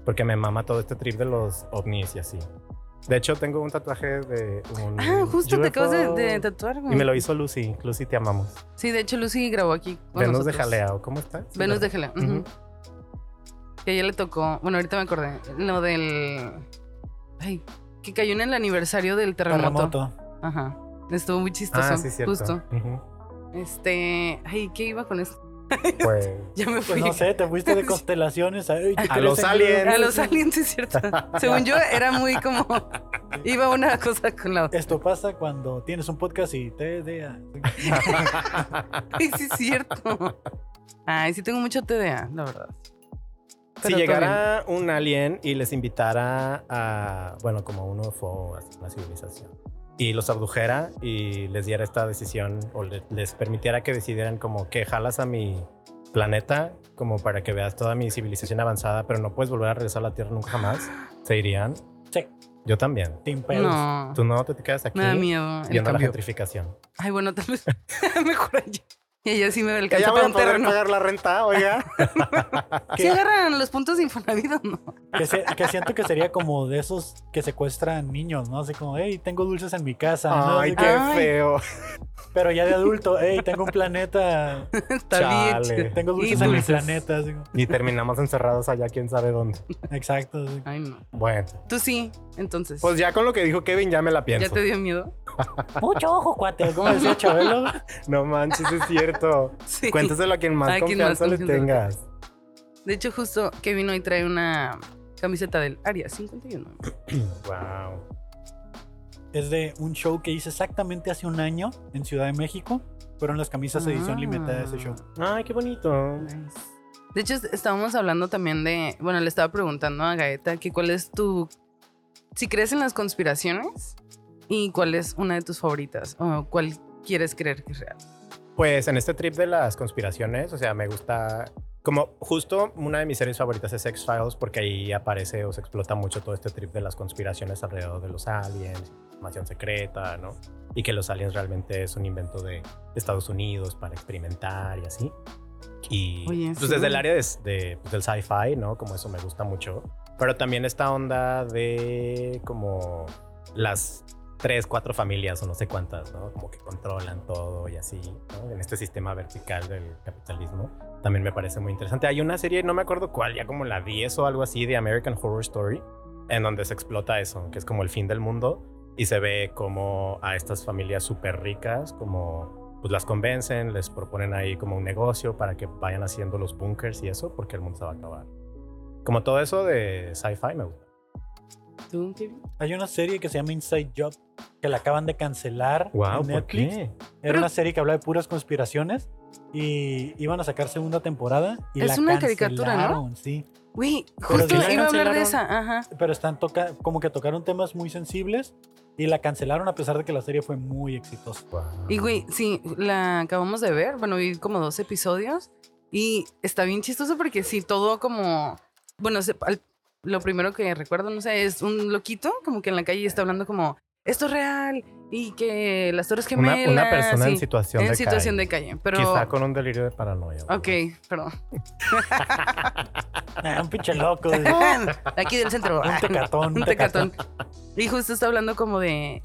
porque me mama todo este trip de los ovnis y así. De hecho, tengo un tatuaje de un Ah, justo te acabas de, UFO, de tatuar, güey. Y me lo hizo Lucy. Lucy, te amamos. Sí, de hecho, Lucy grabó aquí. con Venus de nosotros. Jalea, ¿cómo está? Sí, Venus de. Jalea. ujú. Ujú. Que a ella le tocó. Bueno, ahorita me acordé. Lo del. Ay, que cayó en el aniversario del terremoto. Terremoto. Ajá. Estuvo muy chistoso. Ah, sí, cierto. Justo. Este. Ay, ¿qué iba con esto? Pues Ya me fui. Pues no sé, te fuiste de constelaciones. ay, ¿tú A los en aliens. A los aliens, sí es cierto. Según yo, era muy como. Iba una cosa con la otra. Esto pasa cuando tienes un podcast y te de Ay, sí es cierto. Ay, sí tengo mucho TDA, la verdad. Si llegara un alien y les invitara a, bueno, como un UFO, así, una civilización, y los abdujera y les diera esta decisión o le- les permitiera que decidieran como que jalas a mi planeta como para que veas toda mi civilización avanzada, pero no puedes volver a regresar a la Tierra nunca jamás, ¿se irían? Sí. Yo también. Sin. No. Tú no, te quedas aquí Me da miedo viendo la gentrificación. Ay, bueno, tal vez mejor allá. Y ella sí me alcanza ya para un poder terreno. pagar la renta, oiga. ¿Sí agarran los puntos de Infonavit o no? Que, se- que siento que sería como de esos que secuestran niños, ¿no? Así como, hey, tengo dulces en mi casa. ¿no? Ay, Así qué Ay. feo. pero ya de adulto, hey, tengo un planeta. Está Chale. bien. Tengo dulces en mi planeta. así como- Y terminamos encerrados allá, quién sabe dónde. exacto. sí. Ay, no. Bueno, Tú sí, entonces. pues ya con lo que dijo Kevin ya me la pienso. ¿Ya te dio miedo? Mucho ojo, cuate. ¿Cómo decía Chabelo? No manches, es cierto. Sí. Cuéntaselo a quien más A quien más confianza le confianza. tengas. De hecho, justo Kevin hoy trae una camiseta del Área 51. Wow. Es de un show que hice exactamente hace un año en Ciudad de México. Fueron las camisas edición Ah. limitada de ese show. Ay, qué bonito. Nice. De hecho, est- estábamos hablando también de. Bueno, le estaba preguntando a Gaeta que cuál es tu. Si crees en las conspiraciones y cuál es una de tus favoritas o cuál quieres creer que es real. Pues en este trip de las conspiraciones, o sea, me gusta. Como justo una de mis series favoritas es X-Files porque ahí aparece o se explota mucho todo este trip de las conspiraciones alrededor de los aliens, información secreta, ¿no? Y que los aliens realmente es un invento de Estados Unidos para experimentar y así. Y Oye, pues sí. desde el área de, de- pues, del sci-fi, ¿no? Como eso me gusta mucho. Pero también esta onda de como las tres, cuatro familias o no sé cuántas, ¿no? Como que controlan todo y así, ¿no? En este sistema vertical del capitalismo. También me parece muy interesante. Hay una serie, no me acuerdo cuál, ya como la 10 o algo así, de American Horror Story, en donde se explota eso, que es como el fin del mundo y se ve como a estas familias súper ricas, como pues las convencen, les proponen ahí como un negocio para que vayan haciendo los bunkers y eso, porque el mundo se va a acabar. Como todo eso de sci-fi me gusta. ¿Tú, Kevin? Hay una serie que se llama Inside Job que la acaban de cancelar Wow, en ¿por Netflix. qué? Era Pero- una serie que hablaba de puras conspiraciones y iban a sacar segunda temporada y Es la una caricatura, ¿no? Sí, Güey, Pero justo sí iba a hablar de esa. Ajá. pero están toca como que tocaron temas muy sensibles y la cancelaron a pesar de que la serie fue muy exitosa. Wow. Y güey, sí, la acabamos de ver. Bueno, vi como dos episodios. Y está bien chistoso porque sí, todo como. Bueno, se- al- lo primero que recuerdo, no sé, es un loquito como que en la calle está hablando como. Esto es real. Y que las torres gemelas. una persona en situación en de situación calle. de calle. Pero. Quizá con un delirio de paranoia. Ok, perdón. Ah, un pinche loco. Aquí del centro. un tecatón. un tecatón. Y justo está hablando como de.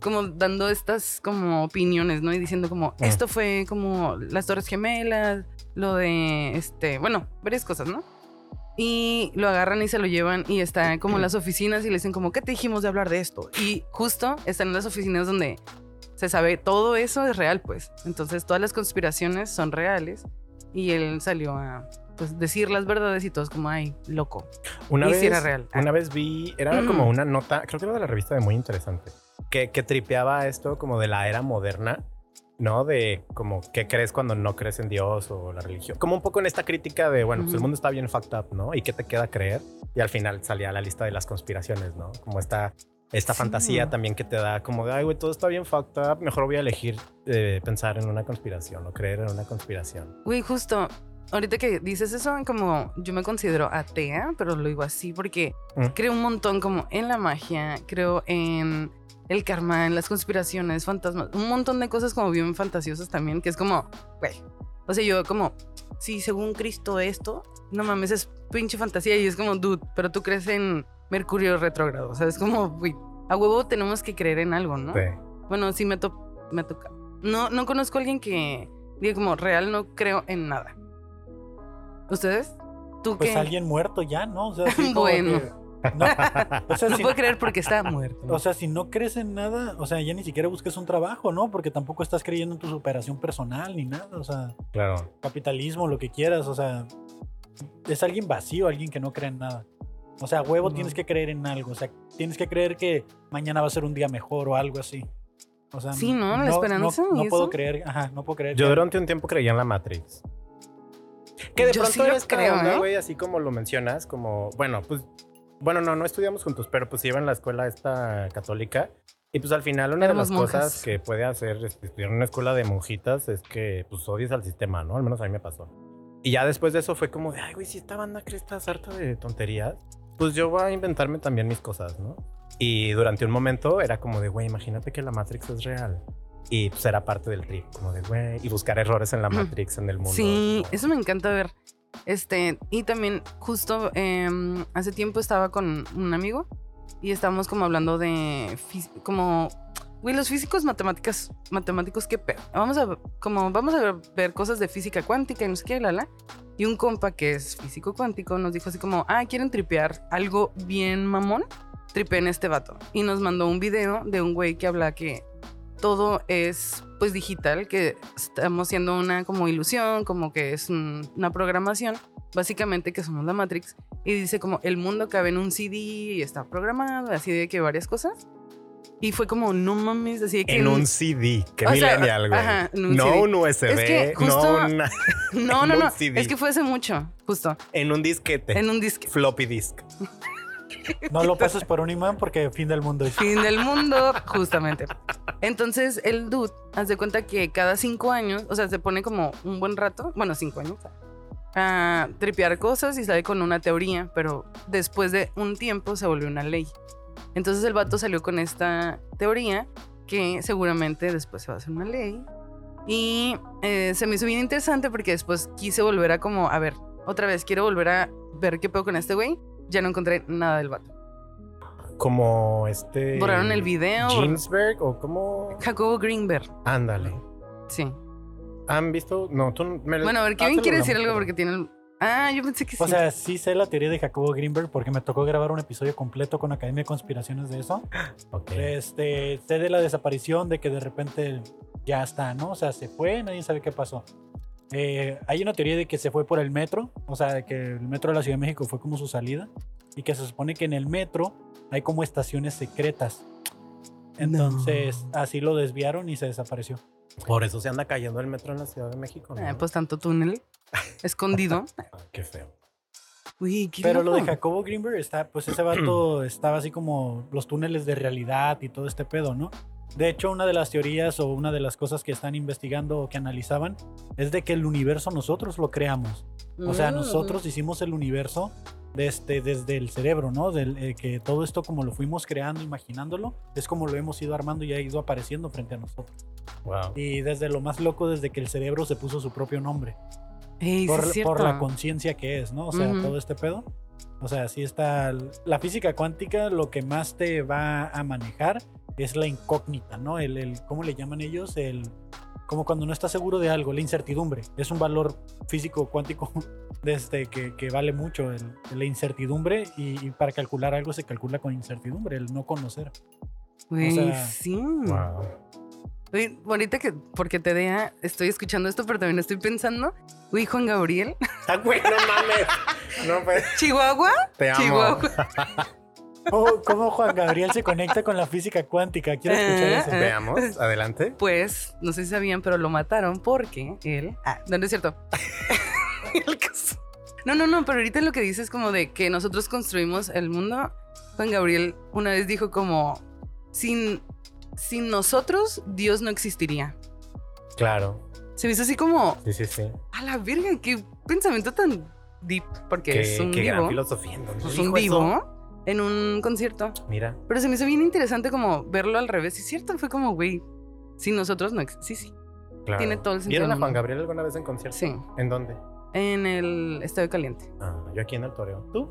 Como dando estas como opiniones, ¿no? Y diciendo como, Ah. esto fue como las Torres Gemelas, lo de, este, bueno, varias cosas, ¿no? Y lo agarran y se lo llevan y está como en las oficinas y le dicen como, ¿qué te dijimos de hablar de esto? Y justo están en las oficinas donde se sabe todo eso es real, pues. Entonces todas las conspiraciones son reales y él salió a pues, decir las verdades y todos como, ay, loco. Una Y vez, sí era real. Una vez vi, era Mm. como una nota, creo que era de la revista de Muy Interesante, que, que tripeaba esto como de la era moderna, ¿no? De como qué crees cuando no crees en Dios o la religión. Como un poco en esta crítica de, bueno, pues el mundo está bien fucked up, ¿no? ¿Y qué te queda creer? Y al final salía la lista de las conspiraciones, ¿no? Como esta, esta Sí. fantasía también que te da como de, ay, güey, todo está bien fucked up, mejor voy a elegir eh, pensar en una conspiración o creer en una conspiración. Güey, justo, ahorita que dices eso, como yo me considero atea, pero lo digo así porque Mm. creo un montón como en la magia, creo en el karma, en las conspiraciones, fantasmas, un montón de cosas como bien fantasiosas también, que es como, güey, o sea, yo como, sí, según Cristo esto, no mames, es pinche fantasía y es como, dude, pero tú crees en Mercurio retrógrado, o sea, es como, güey, a huevo tenemos que creer en algo, ¿no? Sí. Bueno, sí me, to me toca. No, no conozco a alguien que diga como real no creo en nada. ¿Ustedes? ¿Tú Pues qué? alguien muerto ya, ¿no? O sea, así como Bueno. que- no, o, sea, No si, puedo creer porque está muerto. o sea, si no crees en nada, o sea, ya ni siquiera busques un trabajo, ¿no? Porque tampoco estás creyendo en tu superación personal ni nada. O sea, Claro. capitalismo, lo que quieras, o sea, es alguien vacío, alguien que no cree en nada. O sea, a huevo No. tienes que creer en algo, o sea, tienes que creer que mañana va a ser un día mejor o algo así. O sea, Sí, ¿no? La esperanza No, y puedo creer, ajá, no puedo creer. Yo que- durante un tiempo creía en la Matrix. Que de Yo pronto sí lo creo, ¿eh? güey, así como lo mencionas, como, bueno, pues, bueno, no, no estudiamos juntos, pero pues iba en la escuela esta católica. Y pues al final una Éramos de las cosas que puede hacer estudiar en una escuela de monjitas es que pues odies al sistema, ¿no? Al menos a mí me pasó. Y ya después de eso fue como de, ay, güey, si esta banda cree esta harta de tonterías, pues yo voy a inventarme también mis cosas, ¿no? Y durante un momento era como de, güey, imagínate que la Matrix es real. Y pues era parte del trip, como de, güey, y buscar errores en la. Matrix, en el mundo. Sí, eso me encanta ver. Este, y también justo em, hace tiempo estaba con un amigo y estábamos como hablando de como güey, los físicos matemáticas matemáticos qué pedo. Vamos a como vamos a ver cosas de física cuántica y no sé qué, la la. Y un compa que es físico cuántico nos dijo así como, "Ah, quieren tripear algo bien mamón." Tripeen este vato y nos mandó un video de un güey que habla que todo es pues digital, que estamos siendo una como ilusión, como que es un- una programación, básicamente que somos la Matrix, y dice como el mundo cabe en un CD y está programado, así de que varias cosas. Y fue como, no mames, así de que... En un CD. Sea, millennial, güey. ajá, en un no CD. un USB, Es que justo- no una- No, no, un no, CD. es que fue hace mucho, justo, en un disquete. en un disque. floppy disk. No lo pases por un imán porque fin del mundo. Fin del mundo, justamente. Entonces, el dude, haz de cuenta que cada cinco años, o sea, se pone como un buen rato, bueno, cinco años, a tripear cosas y sale con una teoría, pero después de un tiempo se volvió una ley. Entonces el vato salió con esta teoría que seguramente después se va a hacer una ley. Y eh, se me hizo bien interesante porque después quise volver a como, a ver, otra vez quiero volver a ver qué pedo con este güey. Ya no encontré nada del vato. Como este. Borraron el video. Ginsberg o como. Jacobo Greenberg, Ándale. sí. ¿Han visto? No, tú me Bueno, a ver, Kevin quiere decir algo porque tiene el... Ah, yo pensé que sí. O sea, sí sé la teoría de Jacobo Greenberg porque me tocó grabar un episodio completo con Academia de Conspiraciones de eso. Ok. Este, sé de la desaparición, de que de repente ya está, ¿no? O sea, se fue, nadie sabe qué pasó. Eh, hay una teoría de que se fue por el metro, o sea, de que el metro de la Ciudad de México fue como su salida y que se supone que en el metro hay como estaciones secretas. Entonces, así lo desviaron y se desapareció. Por eso se anda cayendo el metro en la Ciudad de México. ¿no? Ah, pues tanto túnel escondido. Ah, qué feo. Uy, qué Pero lo de. Jacobo Greenberg está, pues ese vato estaba así como los túneles de realidad y todo este pedo, ¿no? De hecho, una de las teorías o una de las cosas que están investigando o que analizaban es de que el universo nosotros lo creamos. O sea, Mm. nosotros hicimos el universo desde, desde el cerebro, ¿no? Del, eh, que todo esto como lo fuimos creando, imaginándolo, es como lo hemos ido armando y ha ido apareciendo frente a nosotros. Wow. Y desde lo más loco, desde que el cerebro se puso su propio nombre Ey, sí por, es por la conciencia que es, ¿no? O sea, Ujú. todo este pedo. O sea, sí está. La física cuántica lo que más te va a manejar es la incógnita, ¿no? El, el ¿cómo le llaman ellos? El. Como cuando no estás seguro de algo, la incertidumbre. Es un valor físico cuántico desde que, que vale mucho el- la incertidumbre y, y para calcular algo se calcula con incertidumbre, el no conocer. Güey, o sea, sí. Wow. Güey, ahorita que, porque te deja, estoy escuchando esto, pero también estoy pensando, güey, Juan Gabriel, Ah, güey, no mames. No, pues. Chihuahua, Te amo. Chihuahua. ¿Cómo, cómo Juan Gabriel se conecta con la física cuántica? Quiero escuchar Ah, eso. ah. Veamos, adelante. Pues, no sé si sabían, pero lo mataron porque él. Ah, no, no es cierto. El caso- No, no, no, pero ahorita lo que dice es como de que nosotros construimos el mundo. Juan Gabriel una vez dijo como, sin, sin nosotros, Dios no existiría. Claro. Se me hizo así como, Sí, sí, sí. a la verga, qué pensamiento tan deep, porque Qué, es un qué gran vivo. filosofía. ¿en dónde Es dijo un eso? En un concierto. Mira. Pero se me hizo bien interesante como verlo al revés. Y es cierto, fue como, güey, sin nosotros no ex- Sí, sí. Claro. Tiene todo el sentido ¿Vieron a Juan. Gabriel alguna vez en concierto? Sí. ¿En dónde? En el Estadio Caliente. Ah, yo aquí en el Toreo. ¿Tú?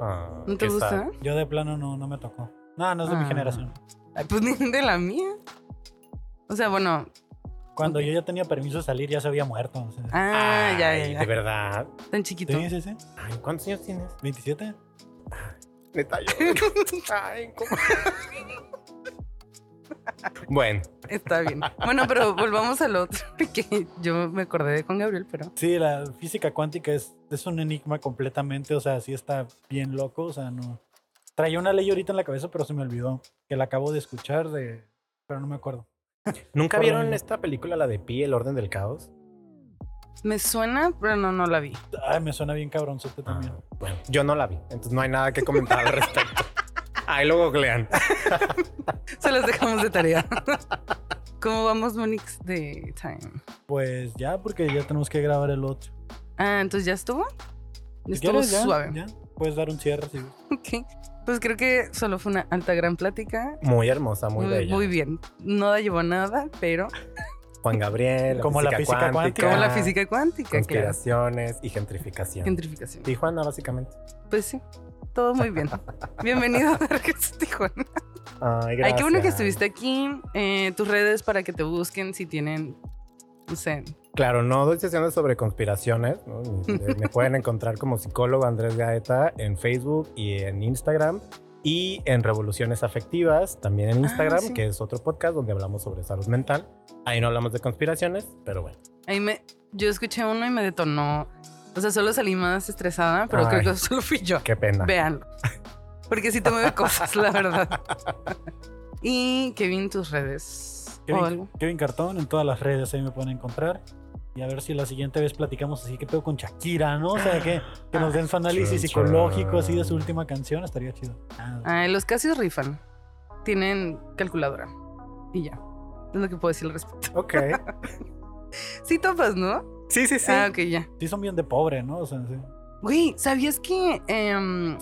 Ah, ¿No te gusta? Yo de plano no, no me tocó. No, no es de mi Ah. generación. Ay, pues ni de la mía. O sea, bueno. Cuando yo ya tenía permiso de salir, ya se había muerto. o sea. Ah, ya, ya. De verdad. Tan chiquito. Sí, sí. Ay, ¿cuántos años tienes? 27. Neta, yo. Ay, ¿cómo? bueno, Está bien. Bueno, pero volvamos al otro. Que yo me acordé de Juan Gabriel, pero. Sí, la física cuántica es, es un enigma completamente. O sea, sí está bien loco. O sea, no. Traía una ley ahorita en la cabeza, pero se me olvidó. Que la acabo de escuchar, de... pero no me acuerdo. ¿nunca Por vieron esta película, la de Pi, El Orden del Caos? Me suena, pero no, no la vi. Ay, me suena bien cabronzote también. Ah, bueno, yo no la vi, entonces no hay nada que comentar al respecto. Ahí luego googlean. Se las dejamos de tarea. ¿Cómo vamos, Monix, de time? Pues ya, porque ya tenemos que grabar el otro. Ah, entonces ya estuvo. Si Estuvo quieres, ya, suave. ya. Puedes dar un cierre. sí. Ok. Pues creo que solo fue una alta gran plática. Muy hermosa, muy, Muy, bella. muy bien. No llevó nada, pero Juan Gabriel, Como la física cuántica. como la física cuántica, claro. Conspiraciones y gentrificación. Gentrificación. Tijuana, básicamente. Pues sí, todo muy bien. Bienvenido a a Tijuana. Ay, Ay, qué bueno que gracias. estuviste aquí. Eh, tus redes para que te busquen si tienen, no sé. Claro, no doy sesiones sobre conspiraciones. ¿no? Me me pueden encontrar como psicólogo Andrés Gaeta en Facebook y en Instagram. Y en Revoluciones Afectivas, también en Ah, Instagram, sí. que es otro podcast donde hablamos sobre salud mental. Ahí no hablamos de conspiraciones, pero bueno. Ahí me, yo escuché uno y me detonó. O sea, solo salí más estresada, pero creo Ay. que solo fui yo. Qué pena. Véanlo. Porque sí te mueve cosas, la verdad. Y Kevin, tus redes. O Kevin, algo. Kevin Cartón en todas las redes ahí me pueden encontrar. Y a ver si la siguiente vez platicamos así que pedo con Shakira, ¿no? O sea, que, que nos den su análisis Chun, psicológico así de su última canción, estaría chido. Ah, Ah, los Casios rifan. Tienen calculadora. Y ya. Es lo que puedo decir al respecto. Ok. Sí topas, ¿no? Sí, sí, sí. Ah, ok, ya. sí son bien de pobre, ¿no? O sea, sí. Güey, ¿sabías que em,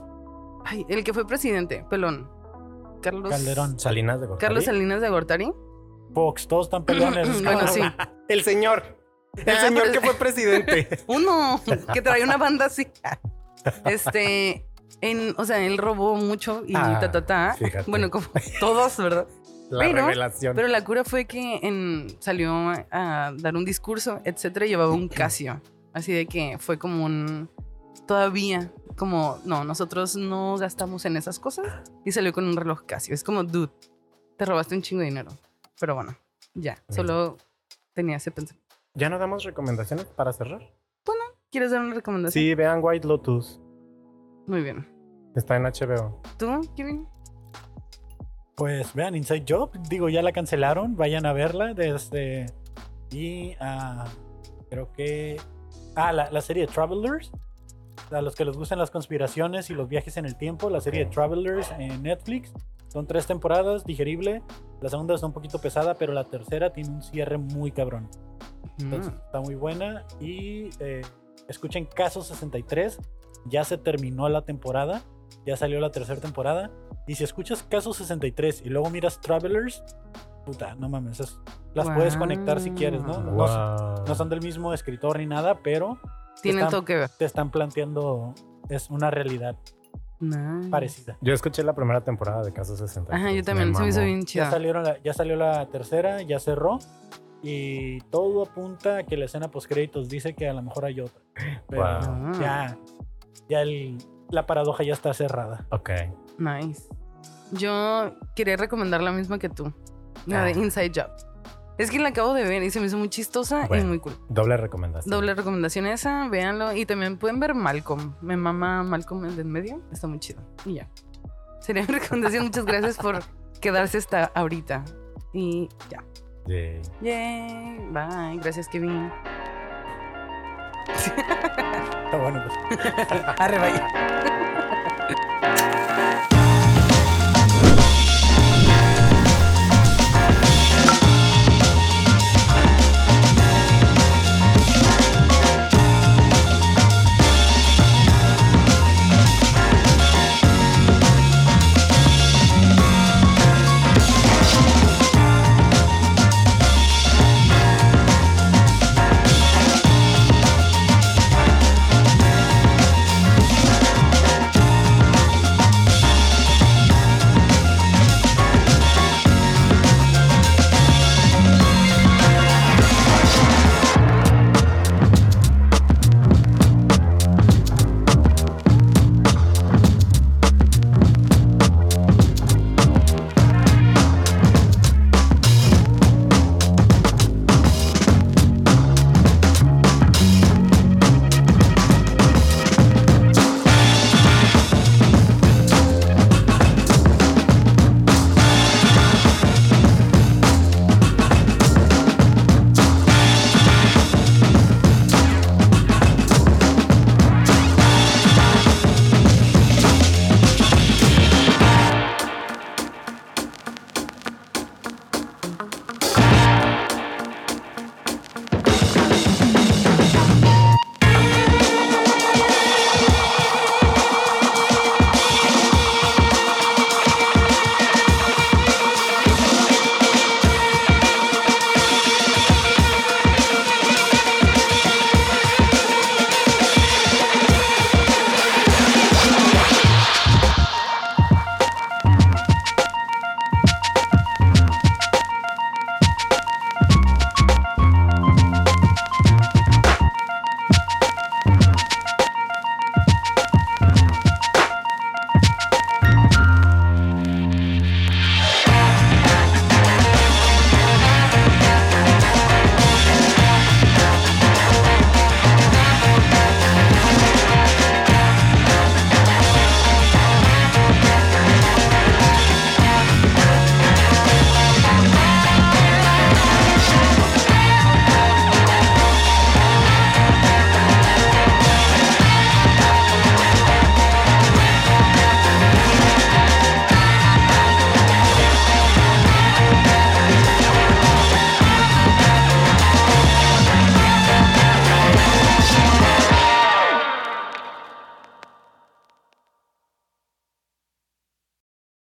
ay, el que fue presidente, pelón? Carlos Calderón. Salinas de Gortari. Carlos Salinas de Gortari. Fox, todos están pelones. es bueno, sí. El señor. El señor que fue presidente. Uno que trae una banda así. Este, en, o sea, él robó mucho y Ah, ta, ta, ta. fíjate. Bueno, como todos, ¿verdad? La Pero- revelación. Pero la cura fue que en, salió a dar un discurso, etcétera, y llevaba un Casio. Así de que fue como un. Todavía, como, no, nosotros no gastamos en esas cosas. Y salió con un reloj Casio. Es como, dude, te robaste un chingo de dinero. Pero bueno, ya, solo tenía ese pensamiento. ¿Ya no damos recomendaciones para cerrar? ¿Quieres dar una recomendación? Sí, vean White Lotus. Muy bien. Está en HBO. ¿Tú, Kevin? Pues vean, Inside Job, digo, ya la cancelaron, vayan a verla desde... Y ah, creo que... Ah, la, la serie Travelers, a los que les gustan las conspiraciones y los viajes en el tiempo, la serie Ok. Travelers en Netflix. Son tres temporadas, digerible. La segunda está un poquito pesada, pero la tercera tiene un cierre muy cabrón. Entonces, Mm. está muy buena. Y eh, escuchen Caso 63. Ya se terminó la temporada. Ya salió la tercera temporada. Y si escuchas Caso 63 y luego miras Travelers, puta, no mames. es- las puedes conectar si quieres, ¿no? No, no son- Wow. no son del mismo escritor ni nada, pero Tienen están- todo que ver. te están planteando es una realidad Nice. parecida. Yo escuché la primera temporada de Caso 60. Ajá, yo también. Se me hizo bien Ya, chida. salieron la- ya salió la tercera, ya cerró. Y todo apunta a que la escena post créditos dice que a lo mejor hay otra. Pero Wow. Ya, ya el- la paradoja ya está cerrada. Ok. Nice. Yo quería recomendar la misma que tú. La de Ah. Inside Job. Es que la acabo de ver y se me hizo muy chistosa y Bueno. muy cool. Doble recomendación. Doble recomendación esa, véanlo. Y también pueden ver Malcolm. Me mama Malcolm el medio. Está muy chido. Y ya. Sería mi recomendación. Muchas gracias por quedarse hasta ahorita. Y ya. Yay. Yay. Bye. Gracias, Kevin. Está bueno, pues. Arre.